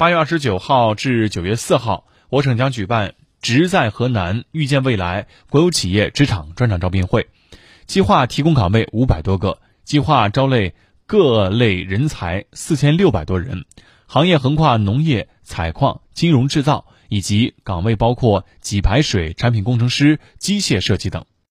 八月二十九号至九月四号我省将举办职在河南遇见未来国有企业职场专场招聘会计划提供岗位五百多个计划招类各类人才四千六百多人行业横跨农业采矿金融制造以及岗位包括给排水产品工程师机械设计等。